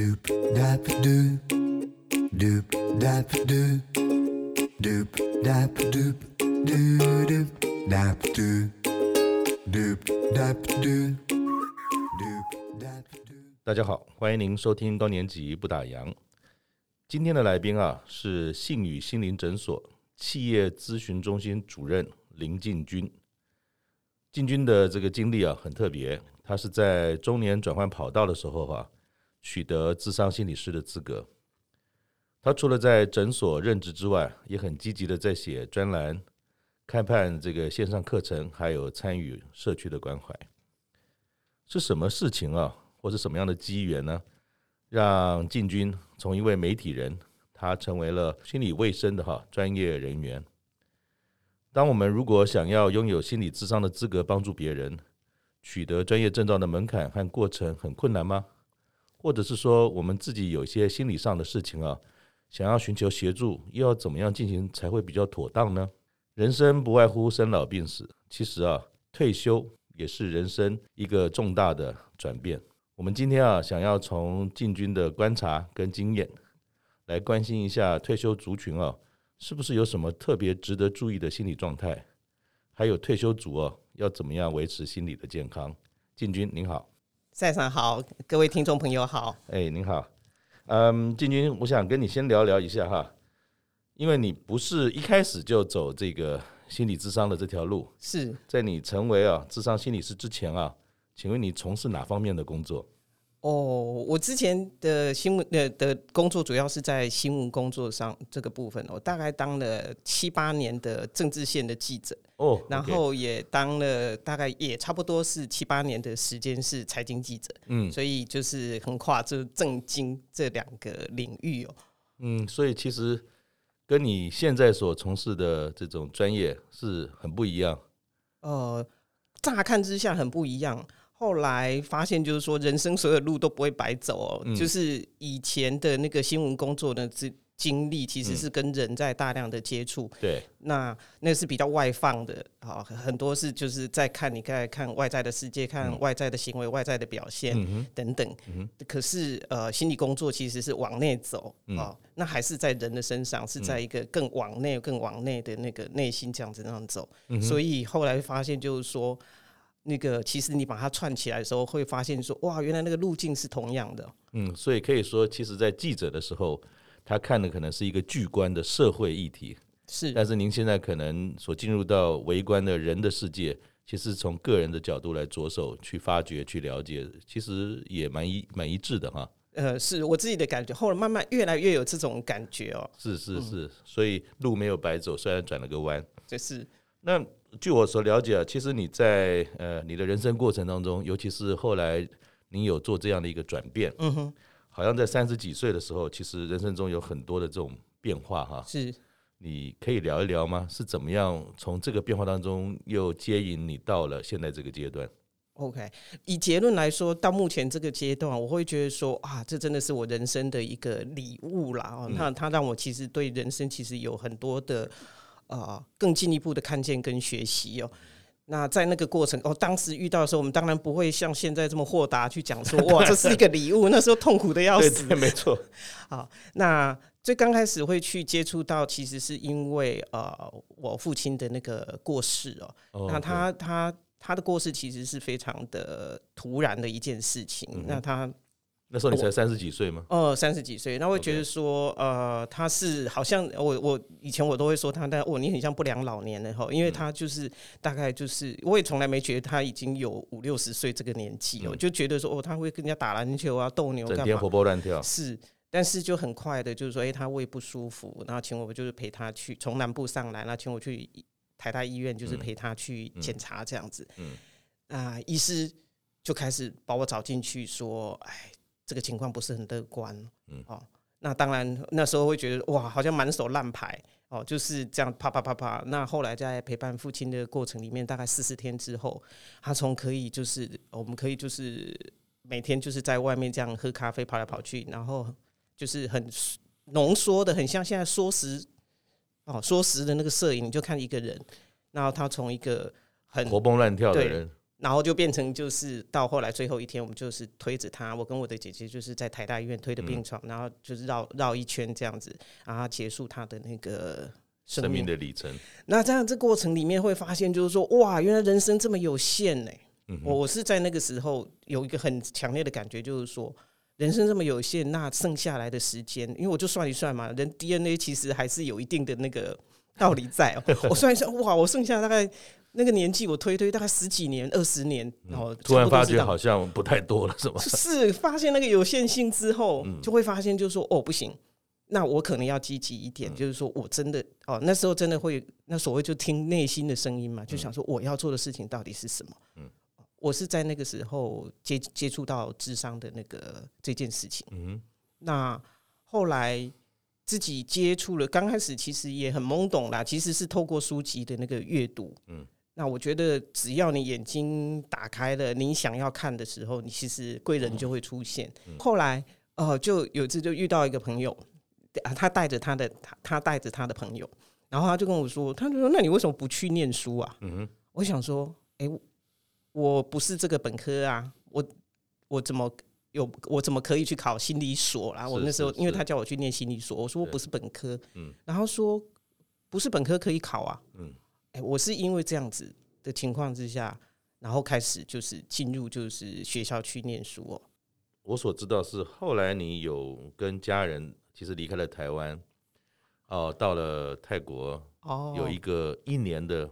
Doop dap doop, doop dap doop, doop dap doop, doo doop dap doop, doop dap doop, doop dap doo。大家好，欢迎您收听高年级不打烊。今天的来宾啊，是信宇心灵诊所企业咨询中心主任林进军。进军的这个经历啊，很特别。他是在中年转换跑道的时候啊，取得智商心理师的资格。他除了在诊所任职之外，也很积极的在写专栏、开办这个线上课程，还有参与社区的关怀。是什么事情啊，或是什么样的机缘呢，让进军从一位媒体人，他成为了心理卫生的哈专业人员？当我们如果想要拥有心理智商的资格，帮助别人。取得专业证照的门槛和过程很困难吗？或者是说，我们自己有一些心理上的事情啊，想要寻求协助，又要怎么样进行才会比较妥当呢？人生不外乎生老病死，其实啊，退休也是人生一个重大的转变。我们今天啊，想要从进军的观察跟经验，来关心一下退休族群啊，是不是有什么特别值得注意的心理状态？还有退休族啊。要怎么样维持心理的健康？进军您好，赛长好，各位听众朋友好。哎，您好，嗯，进军，我想跟你先聊聊一下哈，因为你不是一开始就走这个心理智商的这条路，是在你成为啊智商心理师之前啊，请问你从事哪方面的工作？哦，我之前的新闻的的工作主要是在新闻工作上这个部分，我大概当了七八年的政治线的记者，哦，然后也当了大概也差不多是七八年的时间是财经记者，嗯，所以就是横跨这政经这两个领域哦，嗯，所以其实跟你现在所从事的这种专业是很不一样，呃，乍看之下很不一样。后来发现，就是说，人生所有路都不会白走哦。嗯、就是以前的那个新闻工作的经经历，其实是跟人在大量的接触。对、嗯，那那是比较外放的啊，很多是就是在看你在看外在的世界，看外在的行为、嗯、外在的表现等等。嗯、可是呃，心理工作其实是往内走啊，嗯、那还是在人的身上，是在一个更往内、更往内的那个内心这样子那样走。嗯、所以后来发现，就是说。那个其实你把它串起来的时候，会发现说哇，原来那个路径是同样的。嗯，所以可以说，其实，在记者的时候，他看的可能是一个巨观的社会议题，是。但是您现在可能所进入到围观的人的世界，其实从个人的角度来着手去发掘、去了解，其实也蛮一蛮一致的哈。呃，是我自己的感觉，后来慢慢越来越有这种感觉哦。是是是，嗯、所以路没有白走，虽然转了个弯。这是那。据我所了解啊，其实你在呃你的人生过程当中，尤其是后来你有做这样的一个转变，嗯哼，好像在三十几岁的时候，其实人生中有很多的这种变化哈。是，你可以聊一聊吗？是怎么样从这个变化当中又接引你到了现在这个阶段？OK，以结论来说，到目前这个阶段，我会觉得说啊，这真的是我人生的一个礼物啦。哦，那它让我其实对人生其实有很多的。啊，更进一步的看见跟学习哦。那在那个过程哦，当时遇到的时候，我们当然不会像现在这么豁达去讲说，哇，这是一个礼物。那时候痛苦的要死。对，对，没错。好，那最刚开始会去接触到，其实是因为呃，我父亲的那个过世哦。Oh, 那他他他的过世其实是非常的突然的一件事情。嗯、那他。那时候你才三十几岁吗？哦，三十几岁，那会觉得说.呃，他是好像我我以前我都会说他，但哦，你很像不良老年的哈，因为他就是大概就是，我也从来没觉得他已经有五六十岁这个年纪哦，嗯、就觉得说哦，他会跟人家打篮球啊、斗牛干嘛，整天活蹦乱跳。是，但是就很快的，就是说，哎、欸，他胃不舒服，然后请我就是陪他去从南部上来，然后请我去台大医院，就是陪他去检查这样子。嗯，啊、呃，医师就开始把我找进去说，哎。这个情况不是很乐观，嗯，哦，那当然那时候会觉得哇，好像满手烂牌哦，就是这样啪啪啪啪。那后来在陪伴父亲的过程里面，大概四十天之后，他从可以就是我们可以就是每天就是在外面这样喝咖啡跑来跑去，然后就是很浓缩的，很像现在缩时哦缩时的那个摄影，你就看一个人，然后他从一个很活蹦乱跳的人。然后就变成就是到后来最后一天，我们就是推着他，我跟我的姐姐就是在台大医院推着病床，嗯、然后就是绕绕一圈这样子，然后结束他的那个生命，的里程。那这样这过程里面会发现，就是说哇，原来人生这么有限呢、欸。我、嗯、我是在那个时候有一个很强烈的感觉，就是说人生这么有限，那剩下来的时间，因为我就算一算嘛，人 DNA 其实还是有一定的那个道理在。我算一算，哇，我剩下大概。那个年纪，我推推大概十几年、二十年，然后突然发觉好像不太多了，是吗？是发现那个有限性之后，就会发现就是说，哦，不行，那我可能要积极一点，就是说我真的哦，那时候真的会那所谓就听内心的声音嘛，就想说我要做的事情到底是什么？嗯，我是在那个时候接接触到智商的那个这件事情，嗯，那后来。自己接触了，刚开始其实也很懵懂啦。其实是透过书籍的那个阅读，嗯，那我觉得只要你眼睛打开了，你想要看的时候，你其实贵人就会出现。嗯、后来，呃，就有一次就遇到一个朋友，啊，他带着他的他他带着他的朋友，然后他就跟我说，他就说，那你为什么不去念书啊？嗯哼，我想说，哎、欸，我不是这个本科啊，我我怎么？有我怎么可以去考心理所啦？我那时候因为他叫我去念心理所，我说我不是本科，嗯，然后说不是本科可以考啊，嗯，哎，我是因为这样子的情况之下，然后开始就是进入就是学校去念书哦。我所知道是后来你有跟家人其实离开了台湾，哦，到了泰国，哦，有一个一年的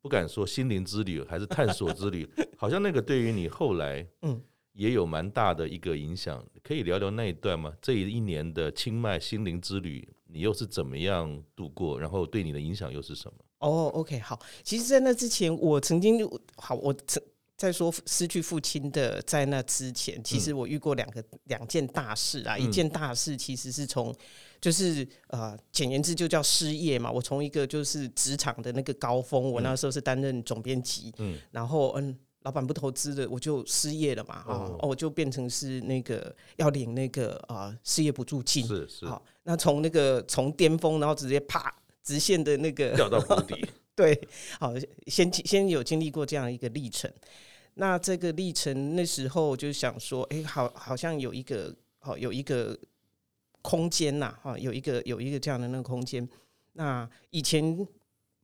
不敢说心灵之旅还是探索之旅，好像那个对于你后来，嗯。也有蛮大的一个影响，可以聊聊那一段吗？这一年的清迈心灵之旅，你又是怎么样度过？然后对你的影响又是什么？哦、oh，OK，好。其实，在那之前，我曾经好，我曾在说失去父亲的，在那之前，其实我遇过两个两件大事啊。嗯、一件大事其实是从，就是呃，简言之就叫失业嘛。我从一个就是职场的那个高峰，我那时候是担任总编辑，嗯，然后嗯。老板不投资的，我就失业了嘛，哦，我就变成是那个要领那个啊失业补助金，是是，好，那从那个从巅峰，然后直接啪直线的那个掉到谷底，对，好，先先有经历过这样一个历程，那这个历程那时候就想说，哎，好，好像有一个好有一个空间呐，哈，有一个有一个这样的那个空间，那以前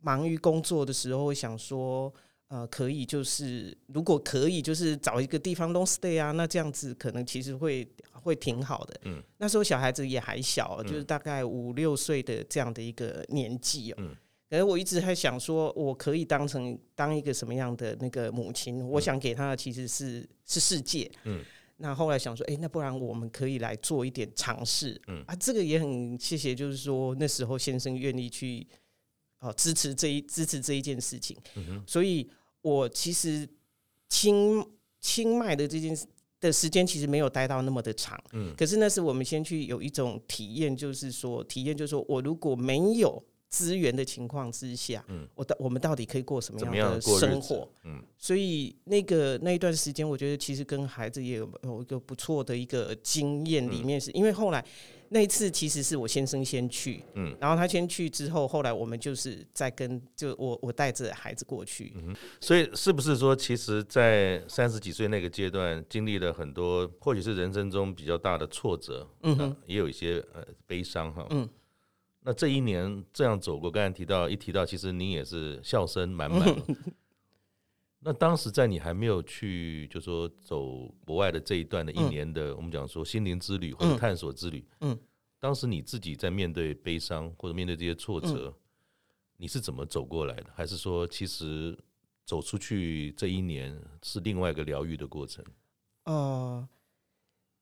忙于工作的时候会想说。呃，可以，就是如果可以，就是找一个地方 long stay 啊，那这样子可能其实会会挺好的。嗯，那时候小孩子也还小，就是大概五六岁的这样的一个年纪哦。嗯，可是我一直还想说，我可以当成当一个什么样的那个母亲？我想给他的其实是是世界。嗯，那后来想说，哎，那不然我们可以来做一点尝试。嗯啊，这个也很谢谢，就是说那时候先生愿意去哦支持这一支持这一件事情。嗯，所以。我其实清清迈的这件事的时间其实没有待到那么的长，嗯，可是那是我们先去有一种体验，就是说体验，就是说我如果没有资源的情况之下，嗯，我到我们到底可以过什么样的生活？嗯，所以那个那一段时间，我觉得其实跟孩子也有有一个不错的一个经验，里面是因为后来。那一次其实是我先生先去，嗯，然后他先去之后，后来我们就是在跟就我我带着孩子过去，嗯，所以是不是说，其实，在三十几岁那个阶段，经历了很多，或许是人生中比较大的挫折，嗯哼，也有一些呃悲伤哈，嗯，那这一年这样走过，刚才提到一提到，其实你也是笑声满满。嗯 那当时在你还没有去，就说走国外的这一段的一年的，嗯、我们讲说心灵之旅或者探索之旅，嗯，嗯，当时你自己在面对悲伤或者面对这些挫折，嗯、你是怎么走过来的？还是说，其实走出去这一年是另外一个疗愈的过程？呃，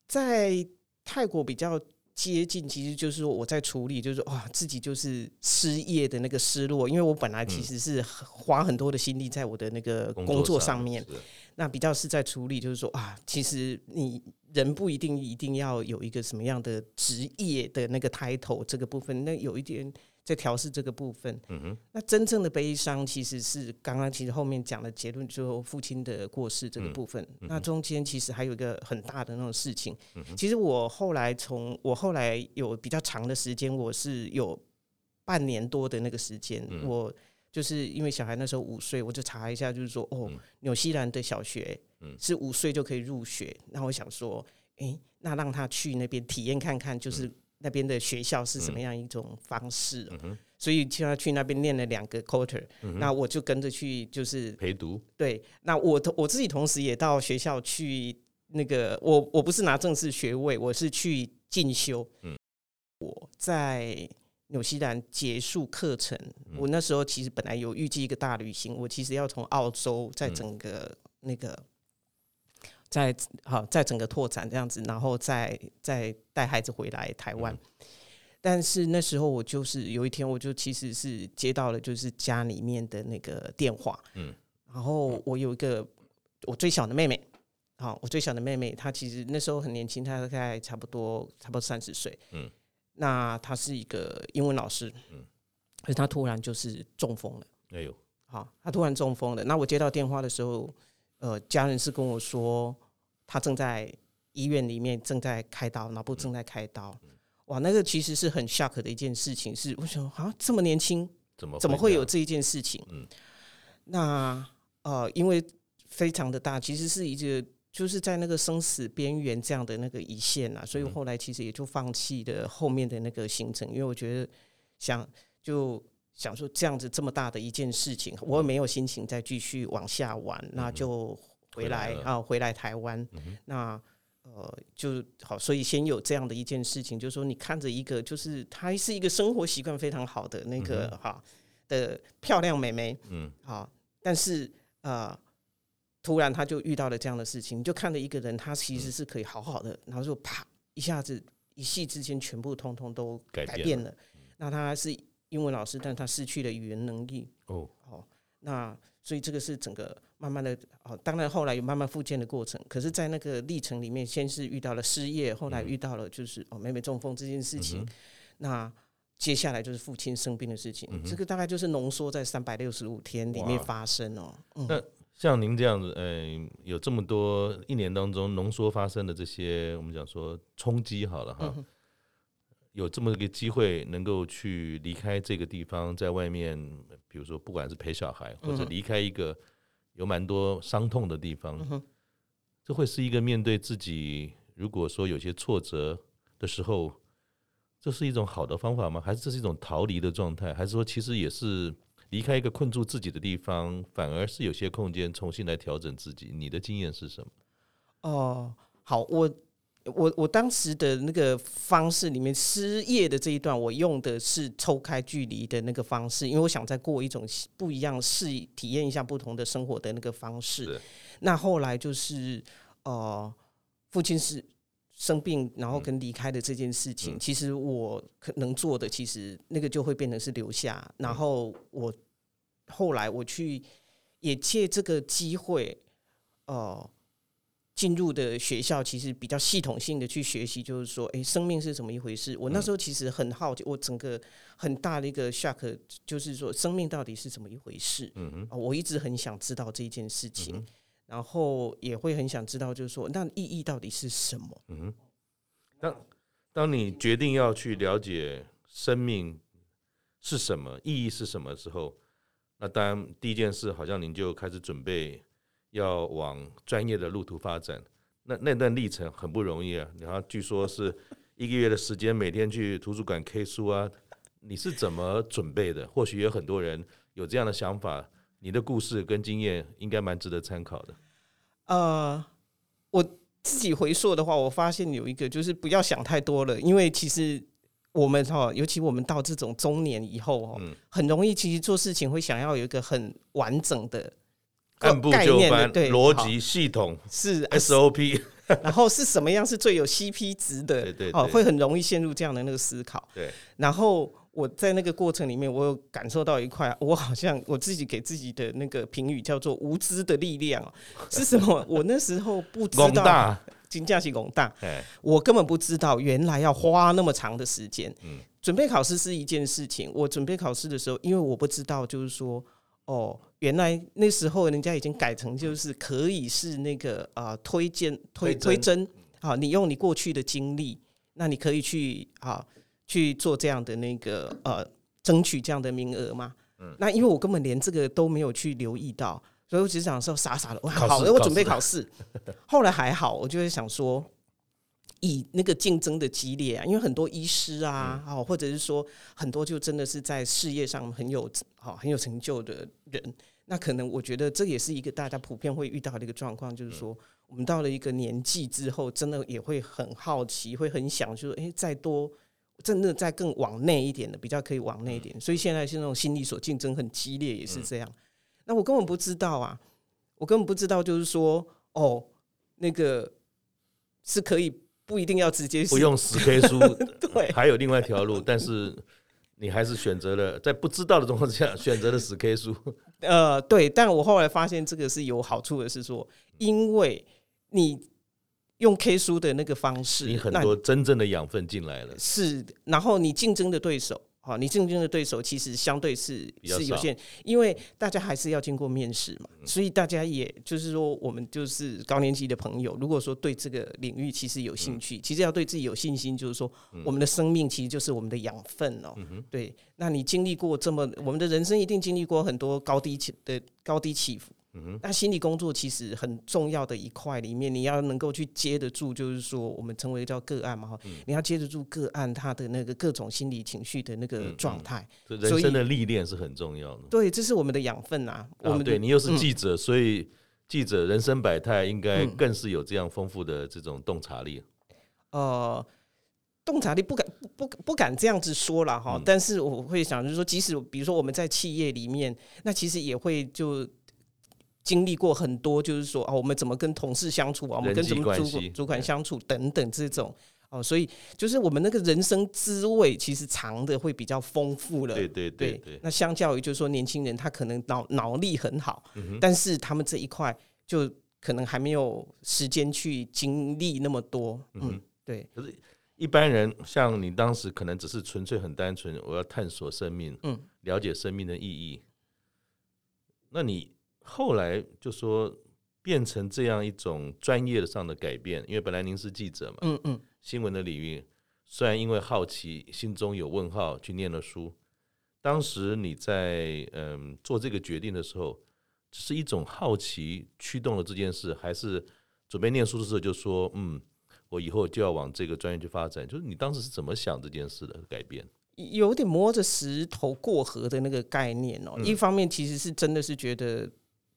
在泰国比较。接近其实就是我在处理，就是哇，自己就是失业的那个失落，因为我本来其实是花很多的心力在我的那个工作上面，那比较是在处理，就是说啊，其实你人不一定一定要有一个什么样的职业的那个 title 这个部分，那有一点。在调试这个部分，嗯哼，那真正的悲伤其实是刚刚其实后面讲的结论，就父亲的过世这个部分。嗯、那中间其实还有一个很大的那种事情。嗯、其实我后来从我后来有比较长的时间，我是有半年多的那个时间，嗯、我就是因为小孩那时候五岁，我就查一下，就是说哦，纽、嗯、西兰的小学是五岁就可以入学。那、嗯、我想说，哎、欸，那让他去那边体验看看，就是那边的学校是什么样一种方式。嗯、所以就要去那边念了两个 quarter，、嗯、那我就跟着去，就是陪读。对，那我我自己同时也到学校去，那个我我不是拿正式学位，我是去进修。嗯，我在。纽西兰结束课程，我那时候其实本来有预计一个大旅行，我其实要从澳洲在整个那个在好在整个拓展这样子，然后再再带孩子回来台湾。但是那时候我就是有一天，我就其实是接到了就是家里面的那个电话，嗯，然后我有一个我最小的妹妹，好，我最小的妹妹她其实那时候很年轻，她大概差不多差不多三十岁，嗯。那她是一个英文老师，嗯，可是她突然就是中风了。哎呦，好，她突然中风了。那我接到电话的时候，呃，家人是跟我说，他正在医院里面正在开刀，脑部正在开刀。哇，那个其实是很 shock 的一件事情。是我想，好像这么年轻，怎么怎么会有这一件事情？嗯，那呃，因为非常的大，其实是一个。就是在那个生死边缘这样的那个一线啊，所以后来其实也就放弃了后面的那个行程，因为我觉得想就想说这样子这么大的一件事情，我也没有心情再继续往下玩，那就回来啊，回来台湾，那呃就好，所以先有这样的一件事情，就是说你看着一个就是她是一个生活习惯非常好的那个哈的漂亮美眉，嗯，好，但是呃。突然她就遇到了这样的事情，你就看着一个人，她其实是可以好好的，然后就啪一下子一夕之间全部通通都改变了。那她是英文老师，但他失去了语言能力。哦哦，那所以这个是整个慢慢的哦，当然后来有慢慢复健的过程。可是，在那个历程里面，先是遇到了失业，后来遇到了就是哦妹妹中风这件事情。那接下来就是父亲生病的事情。这个大概就是浓缩在三百六十五天里面发生哦。嗯。像您这样子，嗯，有这么多一年当中浓缩发生的这些，我们讲说冲击好了哈，有这么一个机会能够去离开这个地方，在外面，比如说不管是陪小孩，或者离开一个有蛮多伤痛的地方，这会是一个面对自己，如果说有些挫折的时候，这是一种好的方法吗？还是这是一种逃离的状态？还是说其实也是？离开一个困住自己的地方，反而是有些空间重新来调整自己。你的经验是什么？哦、呃，好，我我我当时的那个方式里面，失业的这一段，我用的是抽开距离的那个方式，因为我想再过一种不一样，试体验一下不同的生活的那个方式。那后来就是呃，父亲是生病，然后跟离开的这件事情，嗯、其实我可能做的，其实那个就会变成是留下，然后我。后来我去也借这个机会，呃，进入的学校其实比较系统性的去学习，就是说，哎，生命是怎么一回事？我那时候其实很好奇，我整个很大的一个 shock 就是说，生命到底是怎么一回事？嗯哼，我一直很想知道这件事情，然后也会很想知道，就是说，那意义到底是什么？嗯哼，当当你决定要去了解生命是什么，意义是什么的时候。那当然，第一件事好像您就开始准备要往专业的路途发展。那那段历程很不容易啊！然后据说是一个月的时间，每天去图书馆 K 书啊。你是怎么准备的？或许有很多人有这样的想法。你的故事跟经验应该蛮值得参考的。呃，我自己回溯的话，我发现有一个就是不要想太多了，因为其实。我们哈，尤其我们到这种中年以后哦，很容易其实做事情会想要有一个很完整的、按部就班、逻辑系统是 SOP，然后是什么样是最有 CP 值的？对对，哦，会很容易陷入这样的那个思考。对，然后我在那个过程里面，我有感受到一块，我好像我自己给自己的那个评语叫做“无知的力量”是什么？我那时候不知道。金价是广大，我根本不知道原来要花那么长的时间。准备考试是一件事情。我准备考试的时候，因为我不知道，就是说，哦，原来那时候人家已经改成就是可以是那个啊推荐推推甄啊，你用你过去的经历，那你可以去啊去做这样的那个呃争取这样的名额嘛？嗯，那因为我根本连这个都没有去留意到，所以我只是想说傻傻的，哇，好，我准备考试。后来还好，我就会想说，以那个竞争的激烈啊，因为很多医师啊，哦，或者是说很多就真的是在事业上很有好很有成就的人，那可能我觉得这也是一个大家普遍会遇到的一个状况，就是说我们到了一个年纪之后，真的也会很好奇，会很想就说，哎，再多。真的再更往内一点的，比较可以往内一点，所以现在是那种心理所竞争很激烈，也是这样。那我根本不知道啊，我根本不知道，就是说，哦，那个是可以不一定要直接不用死 K 书，对，还有另外一条路，但是你还是选择了在不知道的状况下选择了死 K 书。呃，对，但我后来发现这个是有好处的，是说，因为你。用 K 书的那个方式，你很多真正的养分进来了。是，然后你竞争的对手，哈，你竞争的对手其实相对是是有限，因为大家还是要经过面试嘛，所以大家也就是说，我们就是高年级的朋友，如果说对这个领域其实有兴趣，其实要对自己有信心，就是说，我们的生命其实就是我们的养分哦。对，那你经历过这么，我们的人生一定经历过很多高低起的高低起伏。那心理工作其实很重要的一块里面，你要能够去接得住，就是说我们称为叫个案嘛哈，你要接得住个案他的那个各种心理情绪的那个状态，人生的历练是很重要的。对，这是我们的养分啊。我们对你又是记者，所以记者人生百态，应该更是有这样丰富的这种洞察力。呃，洞察力不敢不不敢这样子说了哈，但是我会想就是说，即使比如说我们在企业里面，那其实也会就。经历过很多，就是说啊，我们怎么跟同事相处啊，我们跟什么主主管相处等等这种哦，所以就是我们那个人生滋味其实藏的会比较丰富了。对对对对，对。那相较于就是说年轻人，他可能脑脑力很好，但是他们这一块就可能还没有时间去经历那么多。嗯，对。可是一般人像你当时可能只是纯粹很单纯，我要探索生命，嗯，了解生命的意义。那你？后来就说变成这样一种专业上的改变，因为本来您是记者嘛，嗯嗯，新闻的领域，虽然因为好奇，心中有问号，去念了书。当时你在嗯做这个决定的时候，是一种好奇驱动了这件事，还是准备念书的时候就说，嗯，我以后就要往这个专业去发展？就是你当时是怎么想这件事的改变？有点摸着石头过河的那个概念哦。一方面其实是真的是觉得。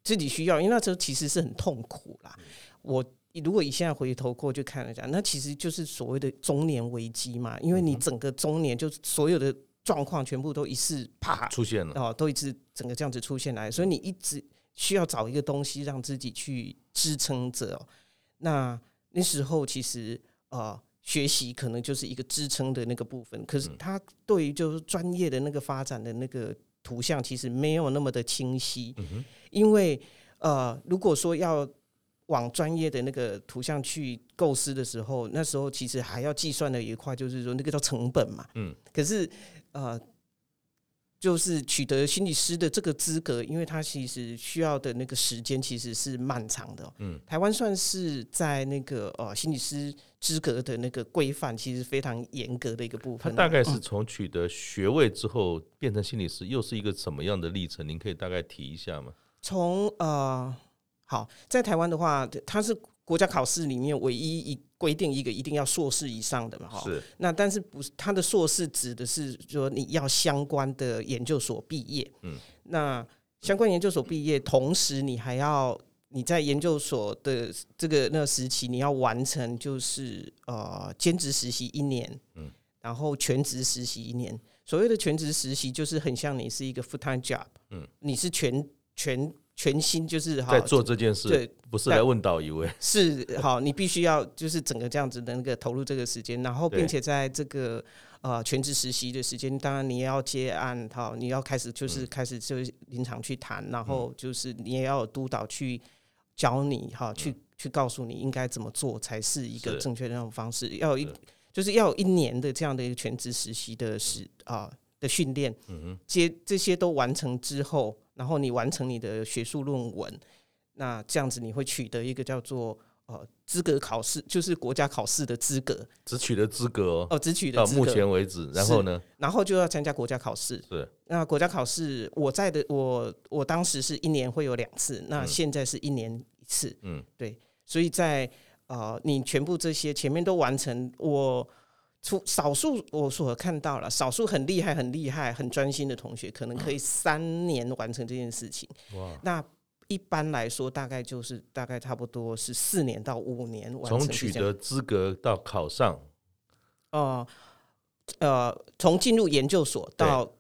自己需要，因为那时候其实是很痛苦啦。我如果以现在回头过去看了讲，那其实就是所谓的中年危机嘛。因为你整个中年就所有的状况全部都一次啪出现了哦，都一次整个这样子出现来，所以你一直需要找一个东西让自己去支撑着。那那时候其实呃学习可能就是一个支撑的那个部分，可是他对于就是专业的那个发展的那个。图像其实没有那么的清晰，因为呃，如果说要往专业的那个图像去构思的时候，那时候其实还要计算的一块，就是说那个叫成本嘛。嗯，可是呃。就是取得心理师的这个资格，因为他其实需要的那个时间其实是漫长的。嗯，台湾算是在那个呃心理师资格的那个规范，其实非常严格的一个部分。他大概是从取得学位之后变成心理师，又是一个什么样的历程？您可以大概提一下吗？从呃，好，在台湾的话，它是。国家考试里面唯一一规定一个一定要硕士以上的嘛，哈，是。那但是不是他的硕士指的是说你要相关的研究所毕业，嗯，那相关研究所毕业，同时你还要你在研究所的这个那个时期，你要完成就是呃兼职实习一年，嗯，然后全职实习一年。所谓的全职实习就是很像你是一个 full time job，嗯，你是全全。全心就是在做这件事，对，不是来问导一位，是好，你必须要就是整个这样子的那个投入这个时间，然后并且在这个呃全职实习的时间，当然你也要接案，好，你要开始就是开始就临场去谈，然后就是你也要有督导去教你哈，去去告诉你应该怎么做才是一个正确的那种方式，要有一就是要有一年的这样的一个全职实习的时啊的训练，嗯哼，接这些都完成之后。然后你完成你的学术论文，那这样子你会取得一个叫做呃资格考试，就是国家考试的资格，只取得资格哦，哦，只取得到目前为止，然后呢，然后就要参加国家考试。是，那国家考试，我在的我我当时是一年会有两次，那现在是一年一次。嗯，对，所以在呃，你全部这些前面都完成，我除少数我所看到了，少数很厉害、很厉害、很专心的同学，可能可以三年完成这件事情。哇，那。一般来说，大概就是大概差不多是四年到五年完成。从取得资格到考上，哦、呃，呃，从进入研究所到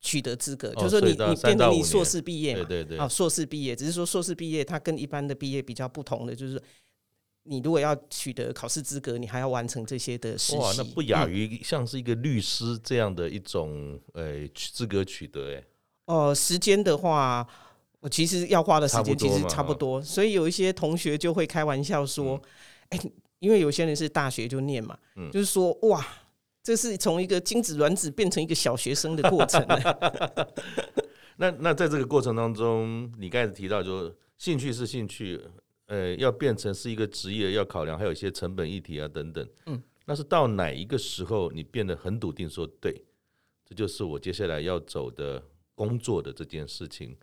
取得资格，就是说你你变成你硕士毕业嘛，对对对，啊，硕士毕业，只是说硕士毕业它跟一般的毕业比较不同的，就是你如果要取得考试资格，你还要完成这些的实习。哇，那不亚于像是一个律师这样的一种呃资格取得哎。哦、呃，时间的话。我其实要花的时间其实差不多，所以有一些同学就会开玩笑说：“哎，因为有些人是大学就念嘛，嗯就是说哇，这是从一个精子卵子变成一个小学生的过程。”那那在这个过程当中，你刚才提到，就兴趣是兴趣，呃，要变成是一个职业，要考量还有一些成本议题啊等等。嗯，那是到哪一个时候你变得很笃定说，对，这就是我接下来要走的工作的这件事情？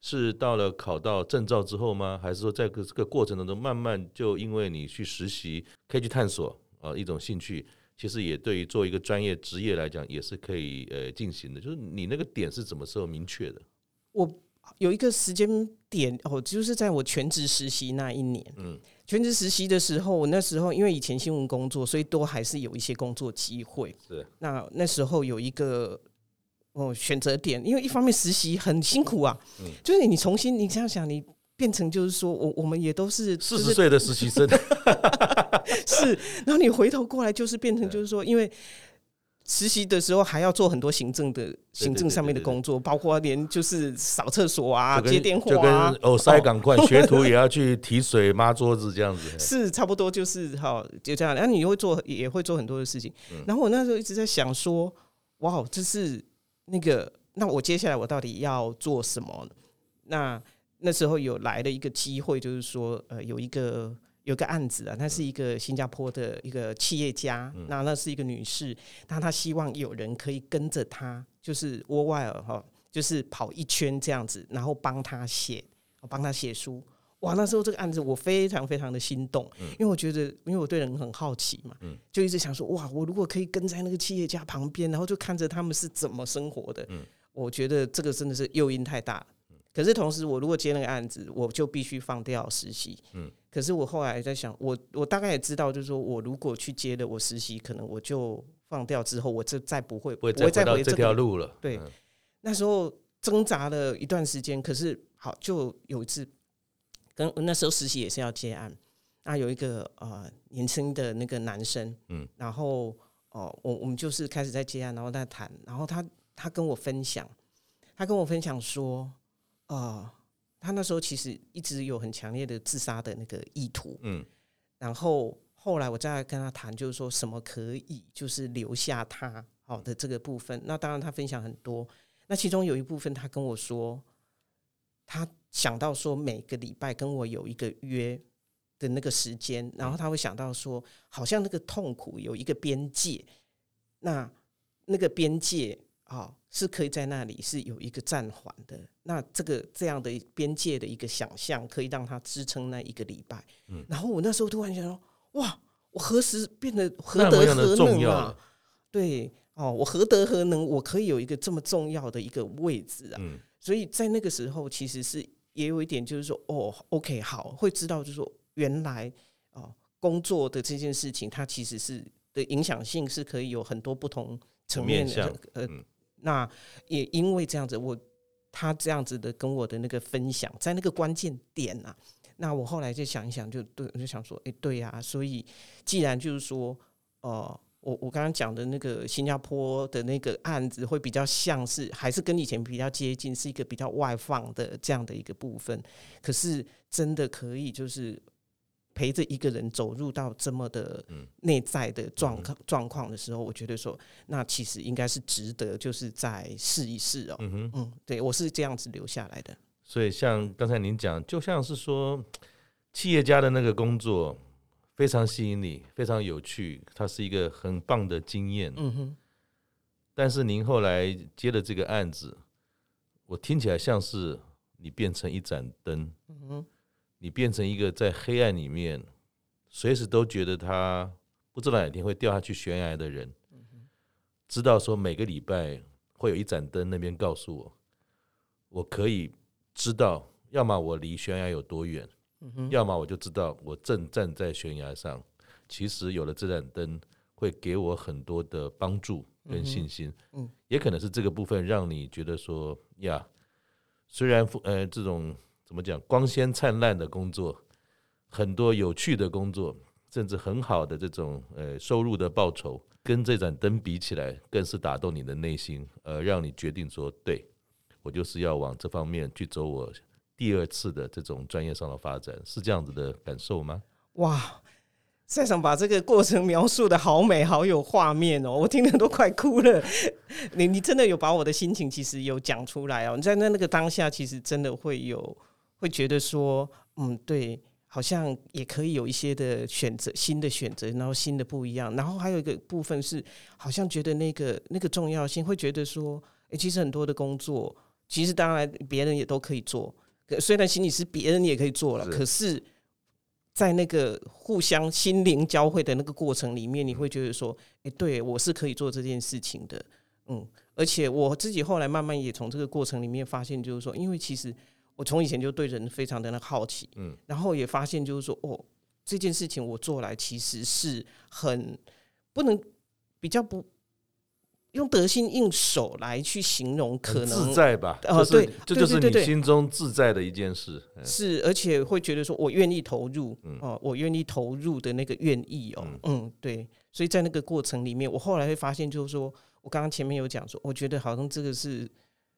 是到了考到证照之后吗？还是说在这个过程当中，慢慢就因为你去实习，可以去探索啊一种兴趣，其实也对于做一个专业职业来讲，也是可以呃进行的。就是你那个点是什么时候明确的？我有一个时间点哦，就是在我全职实习那一年。嗯，全职实习的时候，我那时候因为以前新闻工作，所以都还是有一些工作机会。是，那那时候有一个。哦，选择点，因为一方面实习很辛苦啊，嗯、就是你重新你这样想，你变成就是说我我们也都是四十岁的实习生，是，然后你回头过来就是变成就是说，因为实习的时候还要做很多行政的行政上面的工作，包括连就是扫厕所啊、接电话啊，哦，塞赶快，学徒也要去提水、抹桌子这样子，是差不多就是哈就这样，然后你会做也会做很多的事情，然后我那时候一直在想说，哇，这是。那个，那我接下来我到底要做什么？那那时候有来了一个机会，就是说，呃，有一个有个案子啊，那是一个新加坡的一个企业家，那那是一个女士，那她希望有人可以跟着她，就是 worldwide 哈，就是跑一圈这样子，然后帮她写，帮她写书。哇，那时候这个案子我非常非常的心动，因为我觉得，因为我对人很好奇嘛，就一直想说，哇，我如果可以跟在那个企业家旁边，然后就看着他们是怎么生活的，我觉得这个真的是诱因太大。可是同时，我如果接那个案子，我就必须放掉实习。可是我后来在想，我我大概也知道，就是说我如果去接了我实习，可能我就放掉之后，我就再不会不会再回这条路了。对，那时候挣扎了一段时间，可是好，就有一次。跟那时候实习也是要接案，那有一个呃年轻的那个男生，嗯，然后哦、呃，我我们就是开始在接案，然后在谈，然后他他跟我分享，他跟我分享说，呃，他那时候其实一直有很强烈的自杀的那个意图，嗯，然后后来我再跟他谈，就是说什么可以就是留下他好的这个部分，那当然他分享很多，那其中有一部分他跟我说，他。想到说每个礼拜跟我有一个约的那个时间，然后他会想到说，好像那个痛苦有一个边界，那那个边界啊是可以在那里是有一个暂缓的，那这个这样的边界的一个想象，可以让他支撑那一个礼拜。嗯，然后我那时候突然想说，哇，我何时变得何德何能啊？对，哦，我何德何能？我可以有一个这么重要的一个位置啊？嗯，所以在那个时候其实是。也有一点就是说，哦，OK，好，会知道就是说，原来哦，工作的这件事情，它其实是的影响性是可以有很多不同层面的。呃，那也因为这样子，我他这样子的跟我的那个分享，在那个关键点啊，那我后来就想一想，就对，我就想说，哎，对呀，所以既然就是说，哦。我我刚刚讲的那个新加坡的那个案子，会比较像是还是跟以前比较接近，是一个比较外放的这样的一个部分。可是真的可以就是陪着一个人走入到这么的内在的状况状况的时候，我觉得说那其实应该是值得，就是再试一试哦。嗯哼嗯，对我是这样子留下来的。所以像刚才您讲，就像是说。企业家的那个工作非常吸引你，非常有趣，它是一个很棒的经验。嗯哼。但是您后来接的这个案子，我听起来像是你变成一盏灯，嗯哼，你变成一个在黑暗里面随时都觉得他不知道哪天会掉下去悬崖的人，知道说每个礼拜会有一盏灯那边告诉我，我可以知道，要么我离悬崖有多远，要么我就知道我正站在悬崖上。其实有了这盏灯，会给我很多的帮助。跟信心，嗯，也可能是这个部分让你觉得说呀，虽然呃这种怎么讲光鲜灿烂的工作，很多有趣的工作，甚至很好的这种呃收入的报酬，跟这盏灯比起来，更是打动你的内心，呃，让你决定说，对，我就是要往这方面去走，我第二次的这种专业上的发展，是这样子的感受吗？哇！赛长把这个过程描述的好美，好有画面哦，我听得都快哭了。你你真的有把我的心情其实有讲出来哦。你在那那个当下，其实真的会有会觉得说，嗯，对，好像也可以有一些的选择，新的选择，然后新的不一样。然后还有一个部分是，好像觉得那个那个重要性，会觉得说，诶，其实很多的工作，其实当然别人也都可以做，虽然心理师别人也可以做了，是可是。在那个互相心灵交汇的那个过程里面，你会觉得说：“诶，对我是可以做这件事情的。”嗯，而且我自己后来慢慢也从这个过程里面发现，就是说，因为其实我从以前就对人非常的好奇，嗯，然后也发现就是说，哦，这件事情我做来其实是很不能比较不。用得心应手来去形容，可能自在吧？哦，对，这就是你心中自在的一件事。是，而且会觉得说，我愿意投入，哦，我愿意投入的那个愿意哦，嗯，对。所以在那个过程里面，我后来会发现，就是说我刚刚前面有讲说，我觉得好像这个是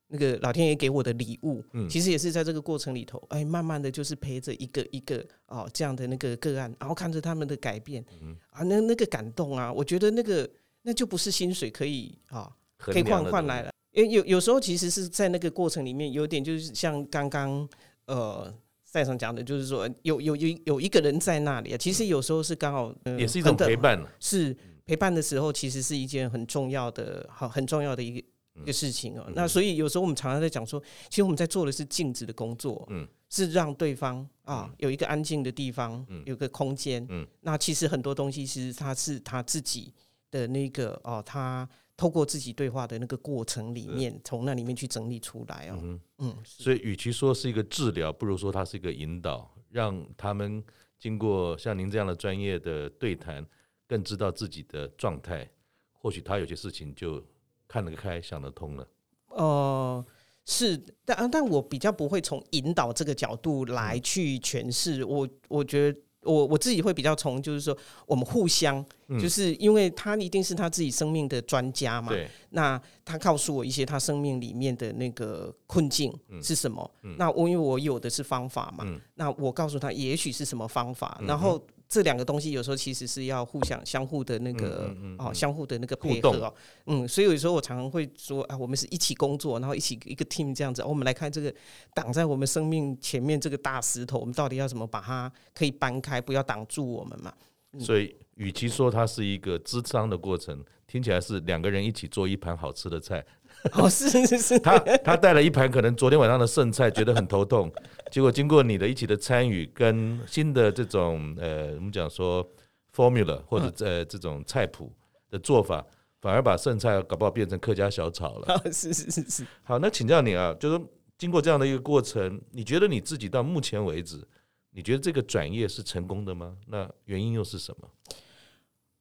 那个老天爷给我的礼物。嗯，其实也是在这个过程里头，哎，慢慢的就是陪着一个一个哦这样的那个个案，然后看着他们的改变，啊，那那个感动啊，我觉得那个。那就不是薪水可以啊，可以换换来了。因为有有时候其实是在那个过程里面，有点就是像刚刚呃赛长讲的，就是说有有有有一个人在那里啊。其实有时候是刚好、呃、也是一种陪伴，是陪伴的时候，其实是一件很重要的好很重要的一个一个事情哦。那所以有时候我们常常在讲说，其实我们在做的是静止的工作，嗯，是让对方啊有一个安静的地方，有个空间，嗯，那其实很多东西其实他是他自己。的那个哦，他透过自己对话的那个过程里面，从那里面去整理出来哦，嗯，嗯，所以与其说是一个治疗，不如说它是一个引导，让他们经过像您这样的专业的对谈，更知道自己的状态，或许他有些事情就看得开、想得通了。哦、呃，是，但但我比较不会从引导这个角度来去诠释，我我觉得。我我自己会比较从，就是说我们互相，就是因为他一定是他自己生命的专家嘛。对。那他告诉我一些他生命里面的那个困境是什么？那我因为我有的是方法嘛。那我告诉他，也许是什么方法，然后。这两个东西有时候其实是要互相相互的那个哦、相互的那个配合哦，嗯，所以有时候我常常会说啊，我们是一起工作，然后一起一个 team 这样子，我们来看这个挡在我们生命前面这个大石头，我们到底要怎么把它可以搬开，不要挡住我们嘛？嗯、所以，与其说它是一个咨商的过程，听起来是两个人一起做一盘好吃的菜。哦，是是是，他他带了一盘可能昨天晚上的剩菜，觉得很头痛。结果经过你的一起的参与，跟新的这种呃，我们讲说 formula 或者呃这种菜谱的做法，反而把剩菜搞不好变成客家小炒了。是是是是。好，那请教你啊，就是经过这样的一个过程，你觉得你自己到目前为止，你觉得这个转业是成功的吗？那原因又是什么？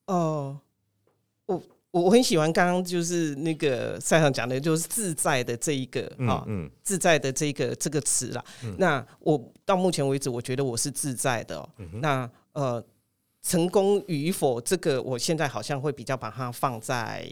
哦，我。我很喜欢刚刚就是那个赛上讲的，就是自在的这一个啊，自在的这个这个词啦。那我到目前为止，我觉得我是自在的喔。那呃，成功与否，这个我现在好像会比较把它放在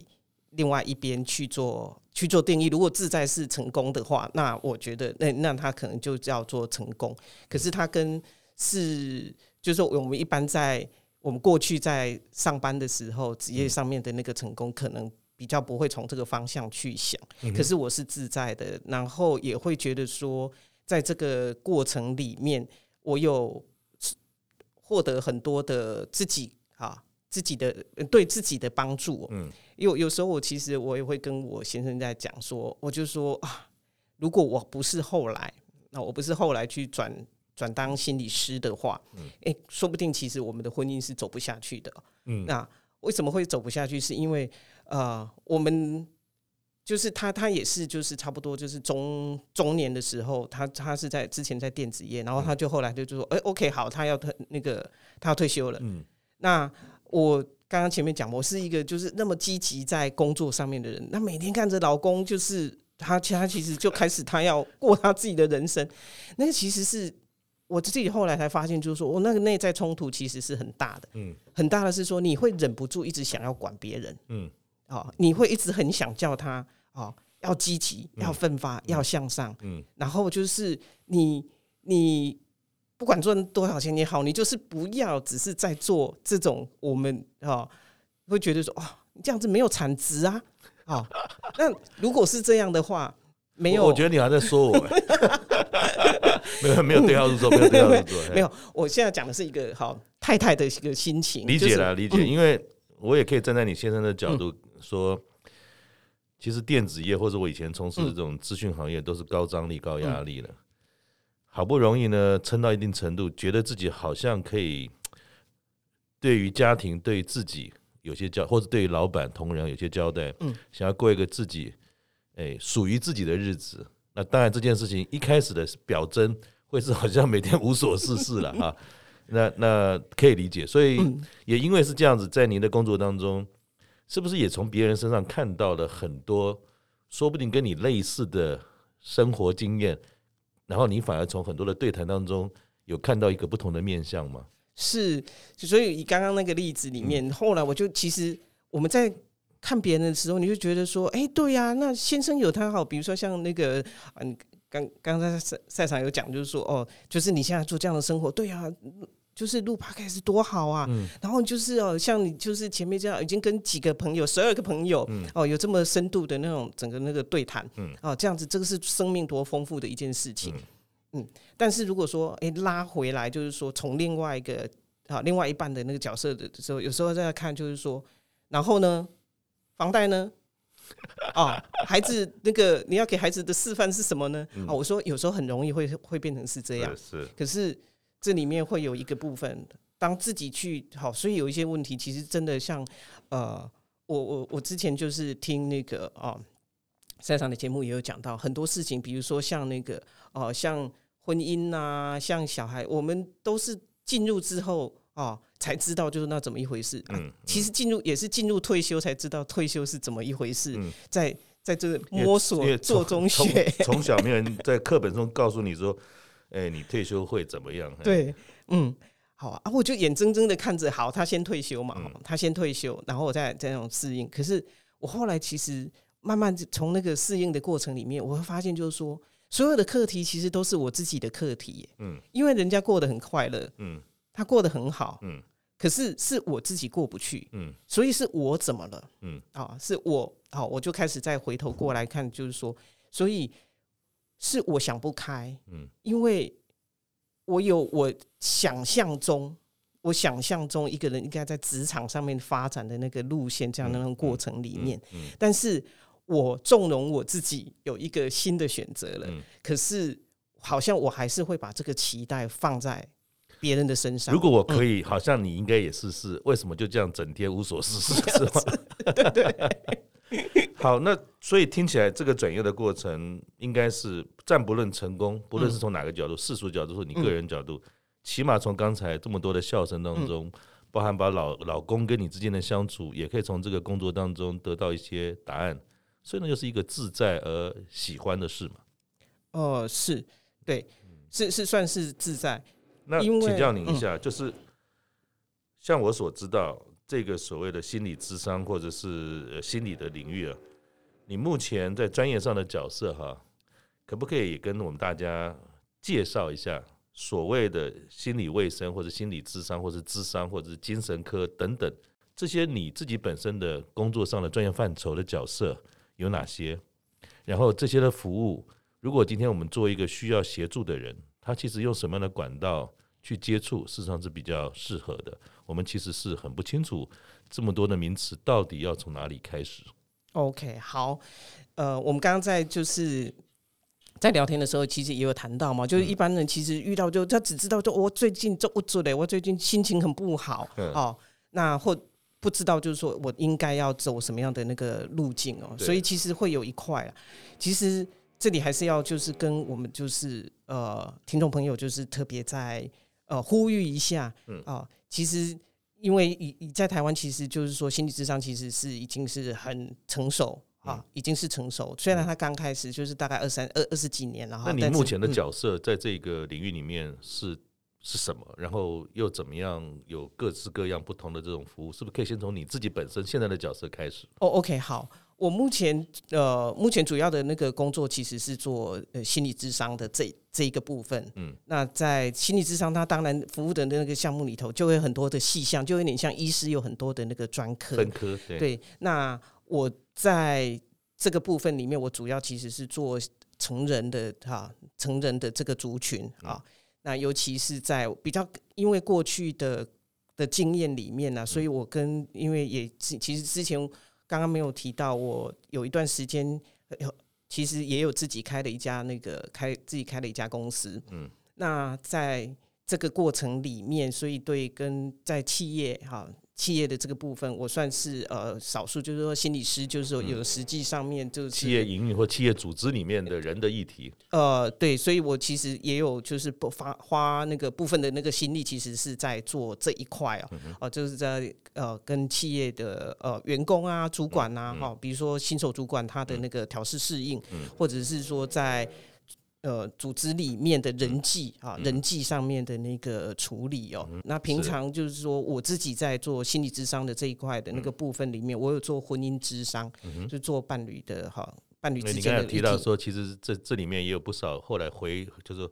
另外一边去做去做定义。如果自在是成功的话，那我觉得那那它可能就叫做成功。可是它跟是就是说我们一般在。我们过去在上班的时候，职业上面的那个成功，可能比较不会从这个方向去想。可是我是自在的，然后也会觉得说，在这个过程里面，我有获得很多的自己啊自己的对自己的帮助。嗯，有有时候我其实我也会跟我先生在讲说，我就说啊，如果我不是后来，那我不是后来去转转当心理师的话，嗯，诶，说不定其实我们的婚姻是走不下去的。嗯，那为什么会走不下去？是因为呃，我们。就是他，他也是，就是差不多，就是中中年的时候，他他是在之前在电子业，然后他就后来就就说，哎、欸，OK，好，他要退那个，他要退休了。嗯，那我刚刚前面讲，我是一个就是那么积极在工作上面的人，那每天看着老公，就是他，他其实就开始他要过他自己的人生，那个其实是我自己后来才发现，就是说我那个内在冲突其实是很大的，嗯，很大的是说你会忍不住一直想要管别人，嗯。哦，你会一直很想叫他哦，要积极，要奋发，嗯、要向上。嗯，然后就是你，你不管赚多少钱也好，你就是不要只是在做这种我们哦会觉得说，哦，你这样子没有产值啊。哦，那如果是这样的话，没有，我，我觉得你还在说我，没有没有对号入座，没有对号入座，没有。我现在讲的是一个好、哦、太太的一个心情，理解了，理解，因为我也可以站在你先生的角度。嗯说，其实电子业或者我以前从事的这种资讯行业都是高张力、高压力的。好不容易呢，撑到一定程度，觉得自己好像可以对于家庭、对于自己有些交，或者对于老板、同仁有些交代。想要过一个自己哎属于自己的日子。那当然，这件事情一开始的表征会是好像每天无所事事了哈。那那可以理解，所以也因为是这样子，在您的工作当中。是不是也从别人身上看到了很多，说不定跟你类似的生活经验，然后你反而从很多的对谈当中有看到一个不同的面向吗？是，所以以刚刚那个例子里面，后来我就其实我们在看别人的时候，你就觉得说，哎，对呀，那先生有他好，比如说像那个，嗯，刚刚在赛赛场有讲，就是说，哦，就是你现在做这样的生活，对呀。就是录 Podcast 多好啊！嗯、然后就是哦，像你就是前面这样，已经跟几个朋友，十二个朋友，嗯、哦，有这么深度的那种整个那个对谈，嗯、哦，这样子，这个是生命多丰富的一件事情，嗯，嗯。但是如果说，哎，拉回来，就是说从另外一个啊，另外一半的那个角色的时候，有时候在看，就是说，然后呢，房贷呢，啊、哦，孩子那个你要给孩子的示范是什么呢？啊、嗯哦，我说有时候很容易会会变成是这样，是，可是。这里面会有一个部分，当自己去好，所以有一些问题，其实真的像呃，我我我之前就是听那个哦，赛场的节目也有讲到很多事情，比如说像那个哦，像婚姻啊，像小孩，我们都是进入之后哦才知道就是那怎么一回事。嗯，其实进入也是进入退休才知道退休是怎么一回事，嗯在在这个摸索做中学，从小没有人在课本中告诉你说。哎、欸，你退休会怎么样？对，嗯，好啊，我就眼睁睁的看着，好，他先退休嘛，嗯、他先退休，然后我再这种适应。可是我后来其实慢慢从那个适应的过程里面，我会发现，就是说，所有的课题其实都是我自己的课题，嗯，因为人家过得很快乐，嗯，他过得很好，嗯，可是是我自己过不去，嗯，所以是我怎么了，嗯，啊，是我，好，我就开始再回头过来看，就是说，所以。是我想不开，嗯，因为我有我想象中，我想象中一个人应该在职场上面发展的那个路线，这样的那种过程里面，嗯，但是我纵容我自己有一个新的选择了，可是好像我还是会把这个期待放在别人的身上。如果我可以，好像你应该也试试，为什么就这样整天无所事事？是吗？对 对。好，那所以听起来这个转业的过程，应该是暂不论成功，不论是从哪个角度，世俗角度或你个人角度，起码从刚才这么多的笑声当中，包含把老老公跟你之间的相处，也可以从这个工作当中得到一些答案，所以呢就是一个自在而喜欢的事嘛。哦，是对，是是算是自在。那请教你一下，就是像我所知道。这个所谓的心理智商或者是心理的领域啊，你目前在专业上的角色哈，可不可以跟我们大家介绍一下所谓的心理卫生或者心理智商或者智商或者是精神科等等这些你自己本身的工作上的专业范畴的角色有哪些？然后这些的服务，如果今天我们做一个需要协助的人，他其实用什么样的管道去接触，事实上是比较适合的。我们其实是很不清楚这么多的名词到底要从哪里开始。OK，好，呃，我们刚刚在就是在聊天的时候，其实也有谈到嘛，就是一般人其实遇到就他只知道就我最近做不做的，我最近心情很不好哦，那或不知道就是说我应该要走什么样的那个路径哦，所以其实会有一块啊，其实这里还是要就是跟我们就是呃听众朋友就是特别在。呃，呼吁一下，嗯啊、呃，其实因为以以在台湾，其实就是说心理智商其实是已经是很成熟啊，已经是成熟。虽然他刚开始就是大概二三二二十几年了哈。那你目前的角色在这个领域里面是、嗯、是什么？然后又怎么样有各式各样不同的这种服务？是不是可以先从你自己本身现在的角色开始？哦，OK，好。我目前呃，目前主要的那个工作其实是做呃心理智商的这这一个部分。嗯，那在心理智商，它当然服务的那个项目里头，就会很多的细项，就有点像医师有很多的那个专科分科。对，对，那我在这个部分里面，我主要其实是做成人的哈，成人的这个族群啊。那尤其是在比较因为过去的的经验里面呢，所以我跟因为也其实之前。刚刚没有提到，我有一段时间，其实也有自己开了一家那个开自己开了一家公司。嗯，那在这个过程里面，所以对跟在企业哈。企业的这个部分，我算是呃少数，就是说心理师，就是说有实际上面就是企业营运或企业组织里面的人的议题。呃，对，所以我其实也有就是不花花那个部分的那个心力，其实是在做这一块哦，哦，就是在呃跟企业的呃员工啊、主管啊，哈，比如说新手主管他的那个调试适应，或者是说在。呃，组织里面的人际啊，嗯、人际上面的那个处理哦，嗯、那平常就是说我自己在做心理智商的这一块的那个部分里面，嗯、我有做婚姻智商，嗯、就做伴侣的哈，伴侣之间的。你刚才提到说，其实这这里面也有不少后来回就是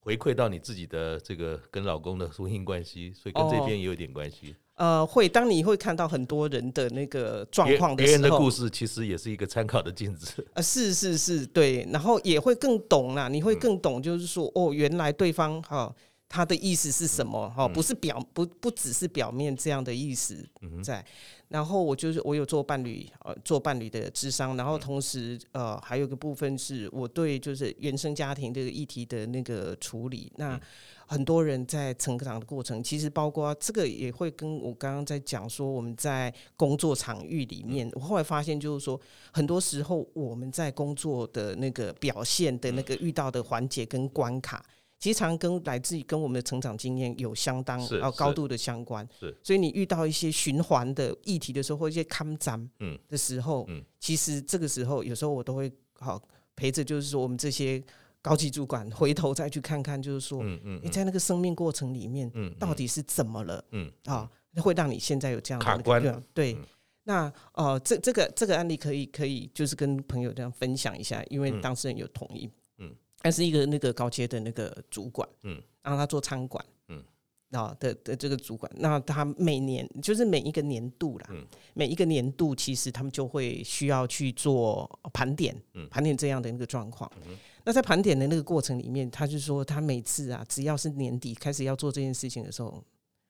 回馈到你自己的这个跟老公的婚姻关系，所以跟这边也有点关系。哦呃，会当你会看到很多人的那个状况的时候，别人的故事其实也是一个参考的镜子。呃，是是是，对，然后也会更懂啦，你会更懂，就是说，哦，原来对方哈。哦他的意思是什么？哈，不是表不不只是表面这样的意思在。然后我就是我有做伴侣呃做伴侣的智商，然后同时呃还有个部分是我对就是原生家庭这个议题的那个处理。那很多人在成长的过程，其实包括这个也会跟我刚刚在讲说我们在工作场域里面，我后来发现就是说很多时候我们在工作的那个表现的那个遇到的环节跟关卡。其实常跟来自于跟我们的成长经验有相当啊高度的相关，所以你遇到一些循环的议题的时候，或一些抗战嗯。的时候，嗯，其实这个时候有时候我都会好陪着，就是说我们这些高级主管回头再去看看，就是说，嗯嗯，你在那个生命过程里面，嗯，到底是怎么了，嗯啊，会让你现在有这样的卡关，对，那呃，这这个这个案例可以可以就是跟朋友这样分享一下，因为当事人有同意。嗯。他是一个那个高阶的那个主管，嗯，然后他做仓管，嗯，啊的的这个主管，那他每年就是每一个年度啦，嗯，每一个年度其实他们就会需要去做盘点，嗯，盘点这样的那个状况。嗯，那在盘点的那个过程里面，他就说他每次啊，只要是年底开始要做这件事情的时候，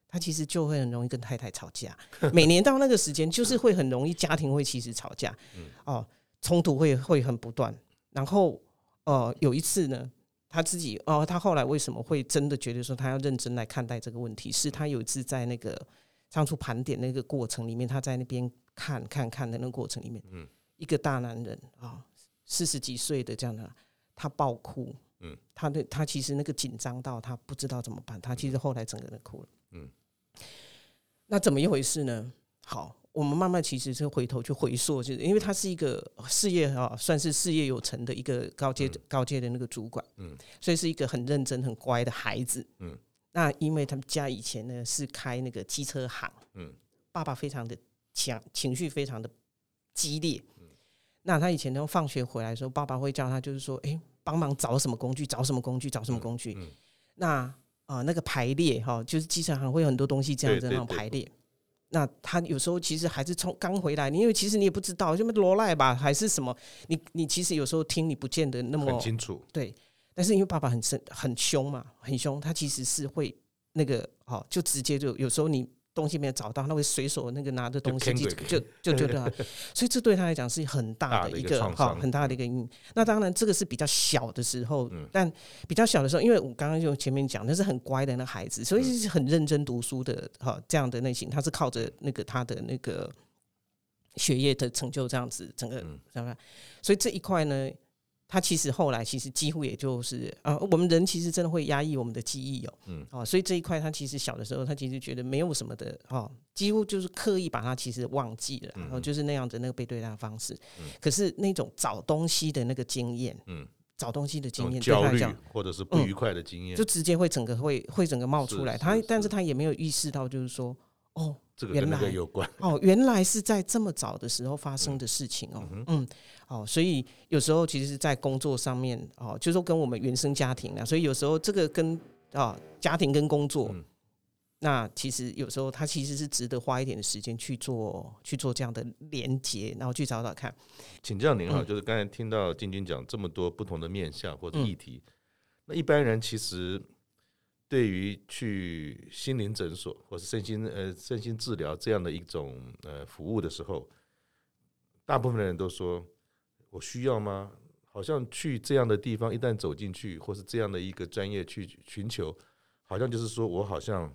他其实就会很容易跟太太吵架。每年到那个时间，就是会很容易家庭会其实吵架，嗯，哦，冲突会会很不断，然后。哦、呃，有一次呢，他自己哦，他后来为什么会真的觉得说他要认真来看待这个问题？是他有一次在那个当初盘点那个过程里面，他在那边看看看的那个过程里面，嗯，一个大男人啊，四十几岁的这样的，他爆哭，嗯，他的他其实那个紧张到他不知道怎么办，他其实后来整个人哭了，嗯，那怎么一回事呢？好。我们慢慢其实是回头去回溯，就是因为他是一个事业啊，算是事业有成的一个高阶高阶的那个主管，嗯，所以是一个很认真很乖的孩子，嗯。那因为他们家以前呢是开那个机车行，嗯，爸爸非常的强，情绪非常的激烈，嗯。那他以前都放学回来的时候，爸爸会叫他就是说，哎，帮忙找什么工具，找什么工具，找什么工具。那啊，那个排列哈，就是机场行会有很多东西这样子那种排列。那他有时候其实还是从刚回来，你因为其实你也不知道，什么罗赖吧，还是什么？你你其实有时候听你不见得那么很清楚。对，但是因为爸爸很生很凶嘛，很凶，他其实是会那个好，就直接就有时候你。东西没有找到，他会随手那个拿着东西就就就就所以这对他来讲是很大的一个哈很大的一个阴影。那当然这个是比较小的时候，但比较小的时候，因为我刚刚就前面讲那是很乖的那孩子，所以是很认真读书的哈这样的类型，他是靠着那个他的那个学业的成就这样子整个，所以这一块呢。他其实后来其实几乎也就是啊，我们人其实真的会压抑我们的记忆哦，嗯，哦，所以这一块他其实小的时候，他其实觉得没有什么的哦，几乎就是刻意把他其实忘记了，然后就是那样子那个被对待的方式。可是那种找东西的那个经验，嗯，找东西的经验，焦虑或者是不愉快的经验，就直接会整个会会整个冒出来。他但是他也没有意识到，就是说哦。这个跟那个有关哦，原来是在这么早的时候发生的事情哦，嗯，嗯，哦，所以有时候其实是在工作上面哦，就是说跟我们原生家庭啊，所以有时候这个跟啊、哦、家庭跟工作，嗯、那其实有时候他其实是值得花一点的时间去做去做这样的连接，然后去找找看。请教您哈，嗯、就是刚才听到金军讲这么多不同的面向或者议题，嗯、那一般人其实。对于去心灵诊所或是身心呃身心治疗这样的一种呃服务的时候，大部分的人都说：“我需要吗？”好像去这样的地方，一旦走进去，或是这样的一个专业去寻求，好像就是说我好像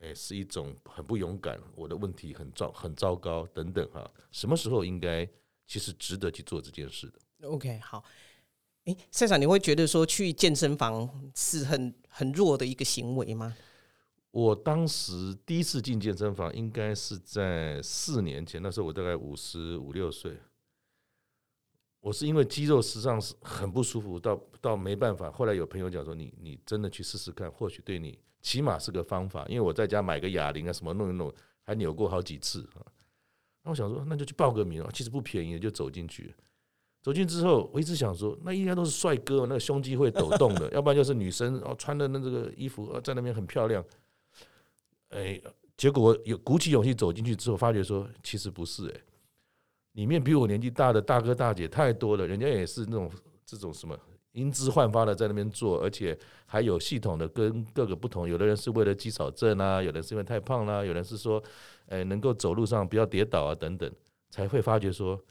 诶是一种很不勇敢，我的问题很糟很糟糕等等哈。什么时候应该其实值得去做这件事的？OK，好。哎，赛长，你会觉得说去健身房是很很弱的一个行为吗？我当时第一次进健身房，应该是在四年前，那时候我大概五十五六岁。我是因为肌肉实际上是很不舒服，到到没办法。后来有朋友讲说你，你真的去试试看，或许对你起码是个方法。因为我在家买个哑铃啊，什么弄一弄，还扭过好几次。那我想说，那就去报个名啊，其实不便宜，就走进去。走进之后，我一直想说，那应该都是帅哥，那个胸肌会抖动的，要不然就是女生哦，穿的那这个衣服在那边很漂亮。哎，结果有鼓起勇气走进去之后，发觉说其实不是哎，里面比我年纪大的大哥大姐太多了，人家也是那种这种什么英姿焕发的在那边做，而且还有系统的跟各个不同，有的人是为了肌少症啊，有的人是因为太胖啦，有人是说哎能够走路上不要跌倒啊等等，才会发觉说。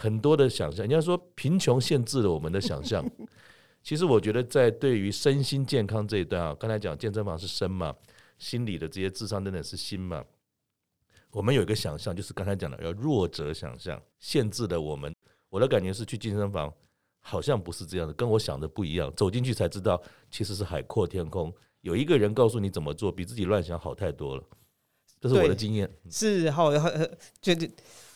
很多的想象，人家说贫穷限制了我们的想象。其实我觉得，在对于身心健康这一段啊，刚才讲健身房是身嘛，心理的这些智商等等是心嘛。我们有一个想象，就是刚才讲的，要弱者想象，限制了我们。我的感觉是去健身房好像不是这样的，跟我想的不一样。走进去才知道，其实是海阔天空，有一个人告诉你怎么做，比自己乱想好太多了。这是我的经验。是好，觉得。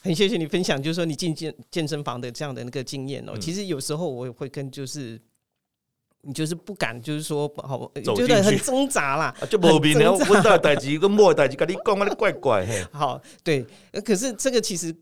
很谢谢你分享，就是说你进健健身房的这样的那个经验哦。嗯、其实有时候我也会跟，就是你就是不敢，就是说好，觉得很挣扎啦。就莫名的问到代志，跟莫代志，跟你讲，我怪怪嘿。好，对，可是这个其实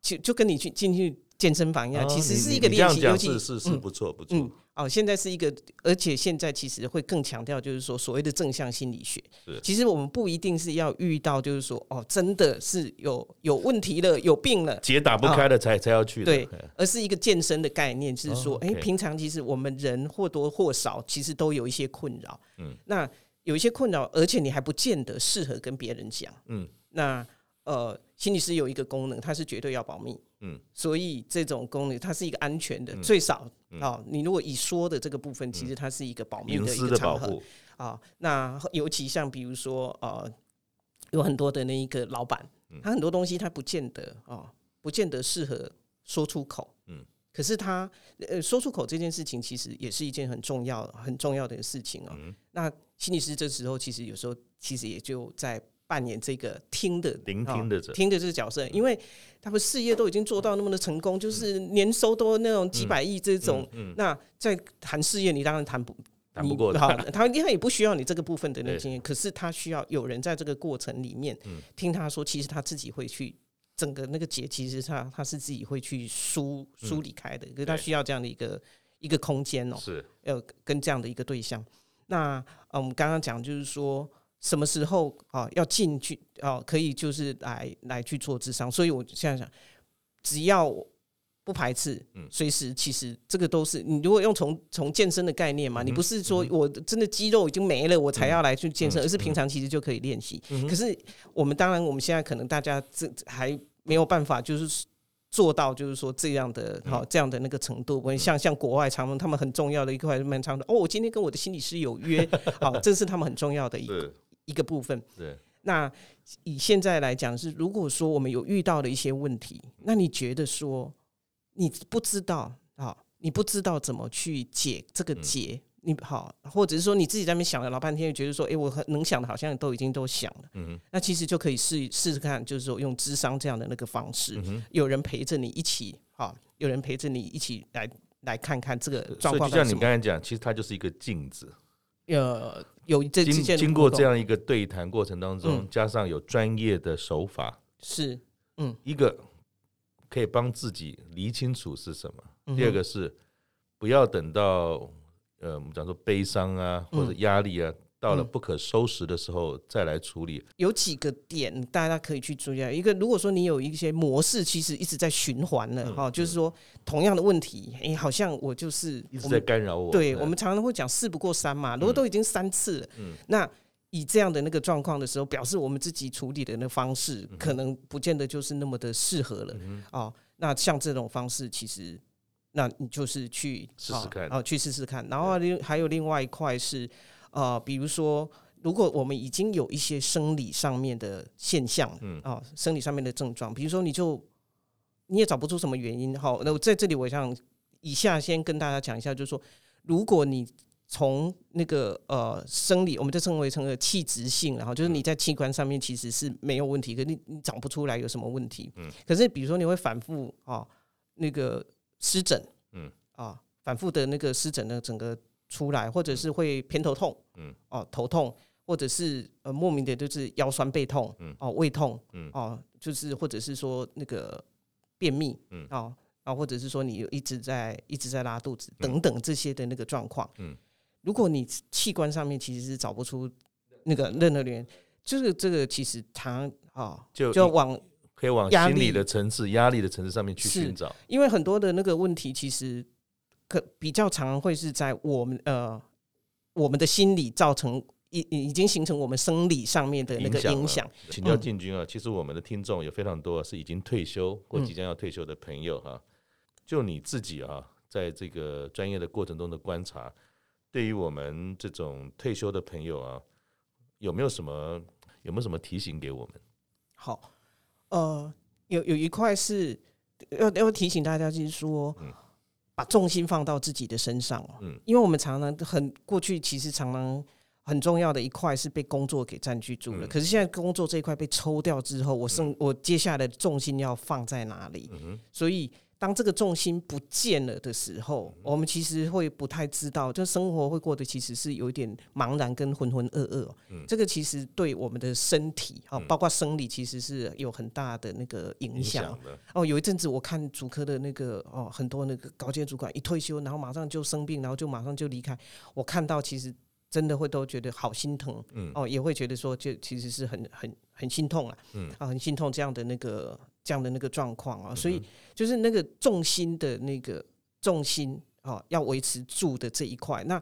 就就跟你去进去健身房一样，其实是一个练习，尤其是是是不错不错。哦，现在是一个，而且现在其实会更强调，就是说所谓的正向心理学。是其实我们不一定是要遇到，就是说哦，真的是有有问题了，有病了，结打不开了才、哦、才要去的。对，而是一个健身的概念，就是说，哎、哦 okay，平常其实我们人或多或少其实都有一些困扰。嗯，那有一些困扰，而且你还不见得适合跟别人讲。嗯，那呃，心理师有一个功能，它是绝对要保密。嗯，所以这种功能它是一个安全的，嗯、最少啊、哦，你如果以说的这个部分，其实它是一个保密的一个场合啊、哦。那尤其像比如说呃，有很多的那一个老板，他很多东西他不见得啊、哦，不见得适合说出口。嗯，可是他呃说出口这件事情，其实也是一件很重要很重要的事情啊、哦。嗯、那心理师这时候其实有时候其实也就在。扮演这个听的、聆听的者、听的这个角色，因为他们事业都已经做到那么的成功，就是年收都那种几百亿这种，那在谈事业，你当然谈不谈不过他，他他也不需要你这个部分的那个经验，可是他需要有人在这个过程里面听他说，其实他自己会去整个那个结，其实他他是自己会去梳梳理开的，可是他需要这样的一个一个空间哦，是。要跟这样的一个对象。那呃，我们刚刚讲就是说。什么时候啊要进去啊？可以就是来来去做智商，所以我现在想，只要不排斥，随时其实这个都是你如果用从从健身的概念嘛，你不是说我真的肌肉已经没了我才要来去健身，而是平常其实就可以练习。可是我们当然我们现在可能大家这还没有办法就是做到就是说这样的好这样的那个程度。我像像国外常他们很重要的一块蛮长的哦，我今天跟我的心理师有约，好，这是他们很重要的一个一个部分。对。那以现在来讲是，如果说我们有遇到的一些问题，那你觉得说？你不知道啊，你不知道怎么去解这个结，你好，或者是说你自己在那边想了老半天，觉得说，哎，我很能想的，好像都已经都想了，嗯，那其实就可以试试试看，就是说用智商这样的那个方式，有人陪着你一起，好，有人陪着你一起来来看看这个状况。就像你刚才讲，其实它就是一个镜子，呃，有这经经过这样一个对谈过程当中，加上有专业的手法，是，嗯，一个。可以帮自己理清楚是什么。第二个是不要等到呃，我们讲说悲伤啊或者压力啊到了不可收拾的时候再来处理。有几个点大家可以去注意。一个，如果说你有一些模式，其实一直在循环了哈，就是说同样的问题，哎，好像我就是一直在干扰我。对，我们常常会讲事不过三嘛，如果都已经三次了，那。以这样的那个状况的时候，表示我们自己处理的那方式，可能不见得就是那么的适合了。哦，那像这种方式，其实，那你就是去试试看，哦，去试试看。然后另还有另外一块是，呃，比如说，如果我们已经有一些生理上面的现象，嗯，哦，生理上面的症状，比如说你就你也找不出什么原因，好，那我在这里我想以下先跟大家讲一下，就是说，如果你从那个呃生理，我们就称为成个器质性，然后就是你在器官上面其实是没有问题，可是你你长不出来有什么问题？嗯，可是比如说你会反复啊，那个湿疹，嗯啊，反复的那个湿疹的整个出来，或者是会偏头痛，嗯。哦头痛，或者是呃莫名的就是腰酸背痛，嗯哦胃痛，嗯。哦就是或者是说那个便秘，嗯。哦啊或者是说你一直在一直在拉肚子等等这些的那个状况，嗯。如果你器官上面其实是找不出那个任何原因，就是这个其实它啊，就就往可以往心理的层次、压力的层次上面去寻找，因为很多的那个问题其实可比较常会是在我们呃我们的心理造成已已经形成我们生理上面的那个影响。请教进军啊，其实我们的听众有非常多是已经退休或即将要退休的朋友哈，就你自己啊，在这个专业的过程中的观察。对于我们这种退休的朋友啊，有没有什么有没有什么提醒给我们？好，呃，有有一块是要要提醒大家，就是说，嗯、把重心放到自己的身上，嗯，因为我们常常很过去，其实常常很重要的一块是被工作给占据住了。嗯、可是现在工作这一块被抽掉之后，我剩、嗯、我接下来的重心要放在哪里？嗯，所以。当这个重心不见了的时候，我们其实会不太知道，就生活会过得其实是有一点茫然跟浑浑噩噩。嗯，这个其实对我们的身体啊，包括生理，其实是有很大的那个影响。哦，有一阵子我看主科的那个哦，很多那个高阶主管一退休，然后马上就生病，然后就马上就离开。我看到其实真的会都觉得好心疼。嗯，哦，也会觉得说，就其实是很很很心痛啊。嗯，啊，很心痛这样的那个。这样的那个状况啊，所以就是那个重心的那个重心啊，要维持住的这一块。那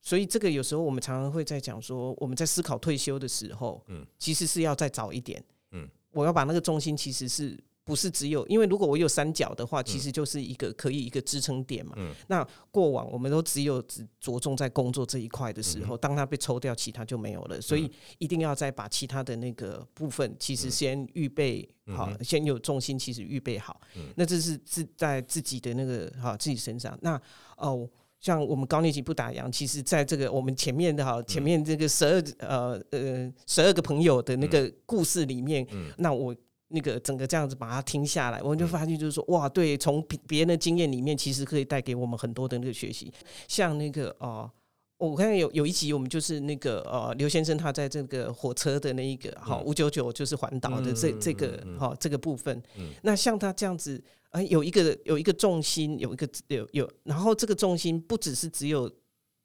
所以这个有时候我们常常会在讲说，我们在思考退休的时候，嗯，其实是要再早一点，嗯，我要把那个重心其实是。不是只有，因为如果我有三角的话，其实就是一个可以一个支撑点嘛。嗯、那过往我们都只有只着重在工作这一块的时候，当它被抽掉，其他就没有了。所以一定要再把其他的那个部分，其实先预备好，先有重心，其实预备好。那这是自在自己的那个哈自己身上。那哦，像我们高年级不打烊，其实在这个我们前面的哈前面这个十二呃呃十二个朋友的那个故事里面，那我。那个整个这样子把它听下来，我们就发现就是说，哇，对，从别人的经验里面，其实可以带给我们很多的那个学习。像那个哦、呃，我看有有一集，我们就是那个呃，刘先生他在这个火车的那一个好五九九就是环岛的这这个好这个部分。那像他这样子，哎，有一个有一个重心，有一个有有，然后这个重心不只是只有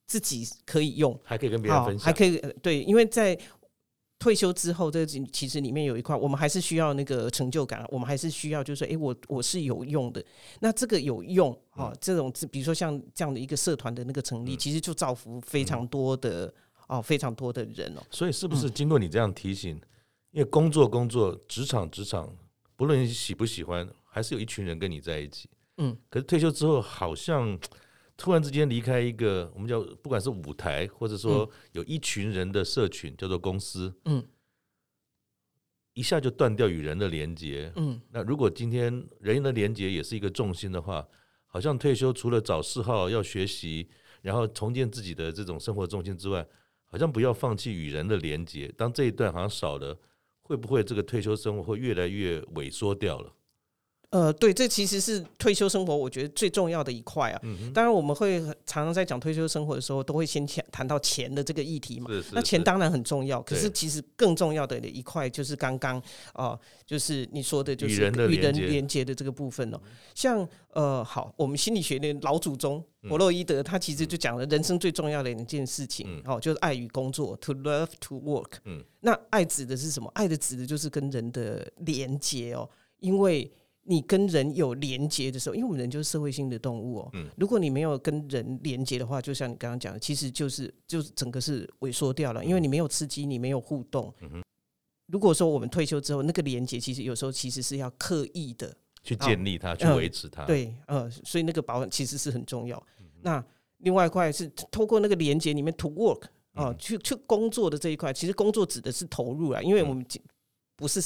自己可以用，还可以跟别人分享，还可以对，因为在。退休之后，这其实里面有一块，我们还是需要那个成就感，我们还是需要，就是说，哎，我我是有用的。那这个有用啊，嗯、这种比如说像这样的一个社团的那个成立，嗯、其实就造福非常多的哦、非常多的人哦。所以是不是经过你这样提醒，嗯、因为工作工作，职场职场，不论你喜不喜欢，还是有一群人跟你在一起。嗯。可是退休之后，好像突然之间离开一个我们叫不管是舞台，或者说有一群人的社群，叫做公司。嗯。一下就断掉与人的连接，嗯，那如果今天人的连接也是一个重心的话，好像退休除了找嗜好要学习，然后重建自己的这种生活重心之外，好像不要放弃与人的连接。当这一段好像少了，会不会这个退休生活会越来越萎缩掉了？呃，对，这其实是退休生活我觉得最重要的一块啊。嗯、当然，我们会常常在讲退休生活的时候，都会先谈到钱的这个议题嘛。是是是，那钱当然很重要，可是其实更重要的一块就是刚刚啊，就是你说的，就是与人连接的这个部分哦。像呃，好，我们心理学的老祖宗弗洛伊德，他其实就讲了人生最重要的一件事情，嗯、哦，就是爱与工作，to love to work。嗯，那爱指的是什么？爱的指的就是跟人的连接哦，因为。你跟人有连接的时候，因为我们人就是社会性的动物哦。嗯。如果你没有跟人连接的话，就像你刚刚讲的，其实就是就是整个是萎缩掉了，因为你没有刺激，你没有互动。如果说我们退休之后，那个连接其实有时候其实是要刻意的去建立它，去维持它。对，呃，所以那个保养其实是很重要。那另外一块是透过那个连接里面 to work 啊，去去工作的这一块，其实工作指的是投入啊，因为我们不是。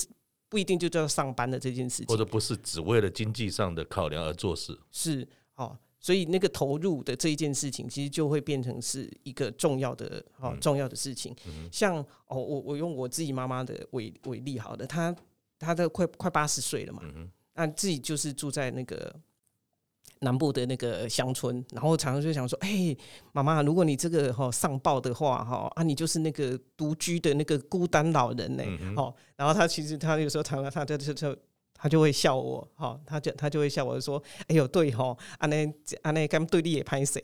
不一定就叫上班的这件事情，或者不是只为了经济上的考量而做事，是哦，所以那个投入的这一件事情，其实就会变成是一个重要的哦重要的事情。像哦，我我用我自己妈妈的为为例，好的，她她的快快八十岁了嘛，那自己就是住在那个。南部的那个乡村，然后常常就想说：“哎，妈妈，如果你这个哈上报的话，哈啊，你就是那个独居的那个孤单老人呢。嗯哼”然后他其实他有时候常常他就就就他就会笑我，哈，他就他就会笑我说：“哎呦，对哈，阿内阿内刚对立也拍谁？”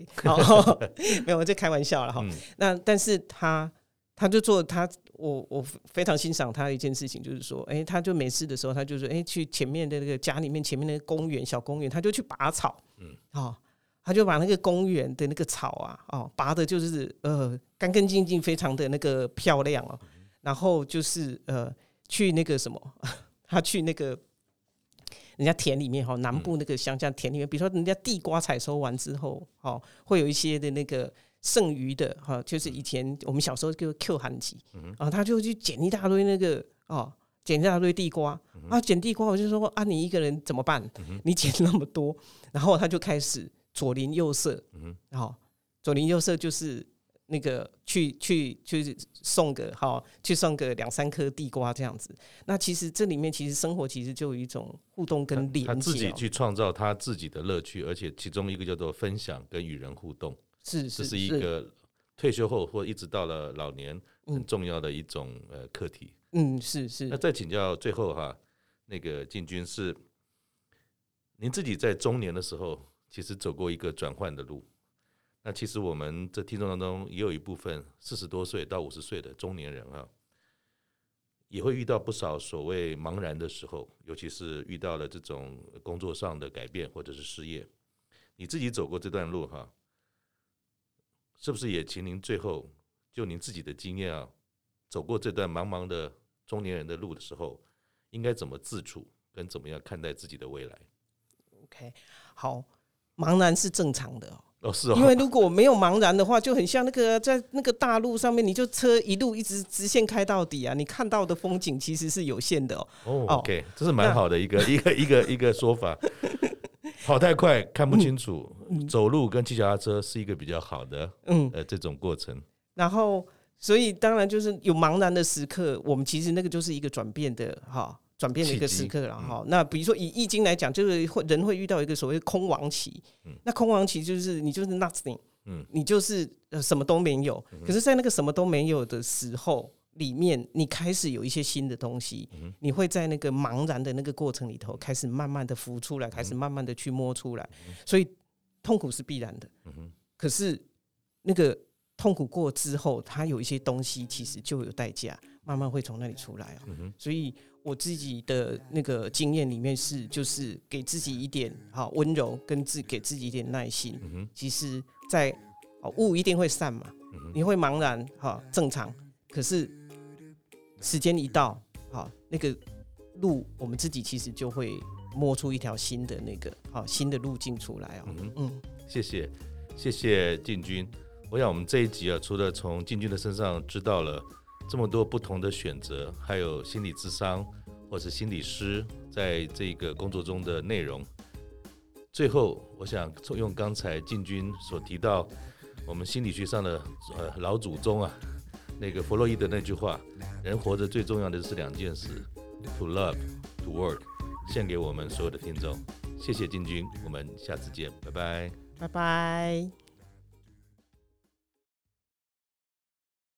没有，我在开玩笑了哈。嗯、那但是他他就做他。我我非常欣赏他的一件事情，就是说，哎、欸，他就没事的时候，他就说，哎、欸，去前面的那个家里面前面那个公园小公园，他就去拔草，嗯，哦，他就把那个公园的那个草啊，哦，拔的就是呃干干净净，非常的那个漂亮哦，然后就是呃去那个什么，他去那个人家田里面哈，南部那个乡下田里面，比如说人家地瓜采收完之后，哦，会有一些的那个。剩余的哈，就是以前我们小时候就 Q 寒集，啊，他就去捡一大堆那个哦，捡一大堆地瓜啊，捡地瓜，我就说啊，你一个人怎么办？你捡那么多，然后他就开始左邻右舍，然后左邻右舍就是那个去去去送个哈，去送个两三颗地瓜这样子。那其实这里面其实生活其实就有一种互动跟连接，他自己去创造他自己的乐趣，而且其中一个叫做分享跟与人互动。是，是，这是一个退休后或一直到了老年很重要的一种呃课题。嗯，是是。那再请教最后哈，那个进军是，您自己在中年的时候，其实走过一个转换的路。那其实我们这听众当中也有一部分四十多岁到五十岁的中年人啊，也会遇到不少所谓茫然的时候，尤其是遇到了这种工作上的改变或者是失业。你自己走过这段路哈？是不是也请您最后就您自己的经验啊，走过这段茫茫的中年人的路的时候，应该怎么自处，跟怎么样看待自己的未来？OK，好，茫然是正常的哦，是哦，因为如果没有茫然的话，就很像那个在那个大路上面，你就车一路一直直线开到底啊，你看到的风景其实是有限的哦。哦，OK，这是蛮好的一个一个一个一个说法。跑太快看不清楚，走路跟骑脚踏车是一个比较好的，嗯，呃，这种过程。然后，所以当然就是有茫然的时刻，我们其实那个就是一个转变的哈，转变的一个时刻了哈。嗯、那比如说以易经来讲，就是会人会遇到一个所谓空亡期，嗯、那空亡期就是你就是 nothing，嗯，你就是呃什么都没有。嗯、可是，在那个什么都没有的时候。里面你开始有一些新的东西，你会在那个茫然的那个过程里头开始慢慢的浮出来，开始慢慢的去摸出来，所以痛苦是必然的。可是那个痛苦过之后，它有一些东西其实就有代价。慢慢会从那里出来哦。嗯哼，所以我自己的那个经验里面是，就是给自己一点好温柔，跟自给自己一点耐心。其实在，雾一定会散嘛，你会茫然哈，正常。可是时间一到，好那个路，我们自己其实就会摸出一条新的那个好新的路径出来哦。嗯，嗯，谢谢，谢谢进军。我想我们这一集啊，除了从进军的身上知道了这么多不同的选择，还有心理智商或是心理师在这个工作中的内容。最后，我想用刚才进军所提到我们心理学上的呃老祖宗啊，那个弗洛伊德那句话：人活着最重要的是两件事，to love, to work，献给我们所有的听众。谢谢金军，我们下次见，拜拜，拜拜。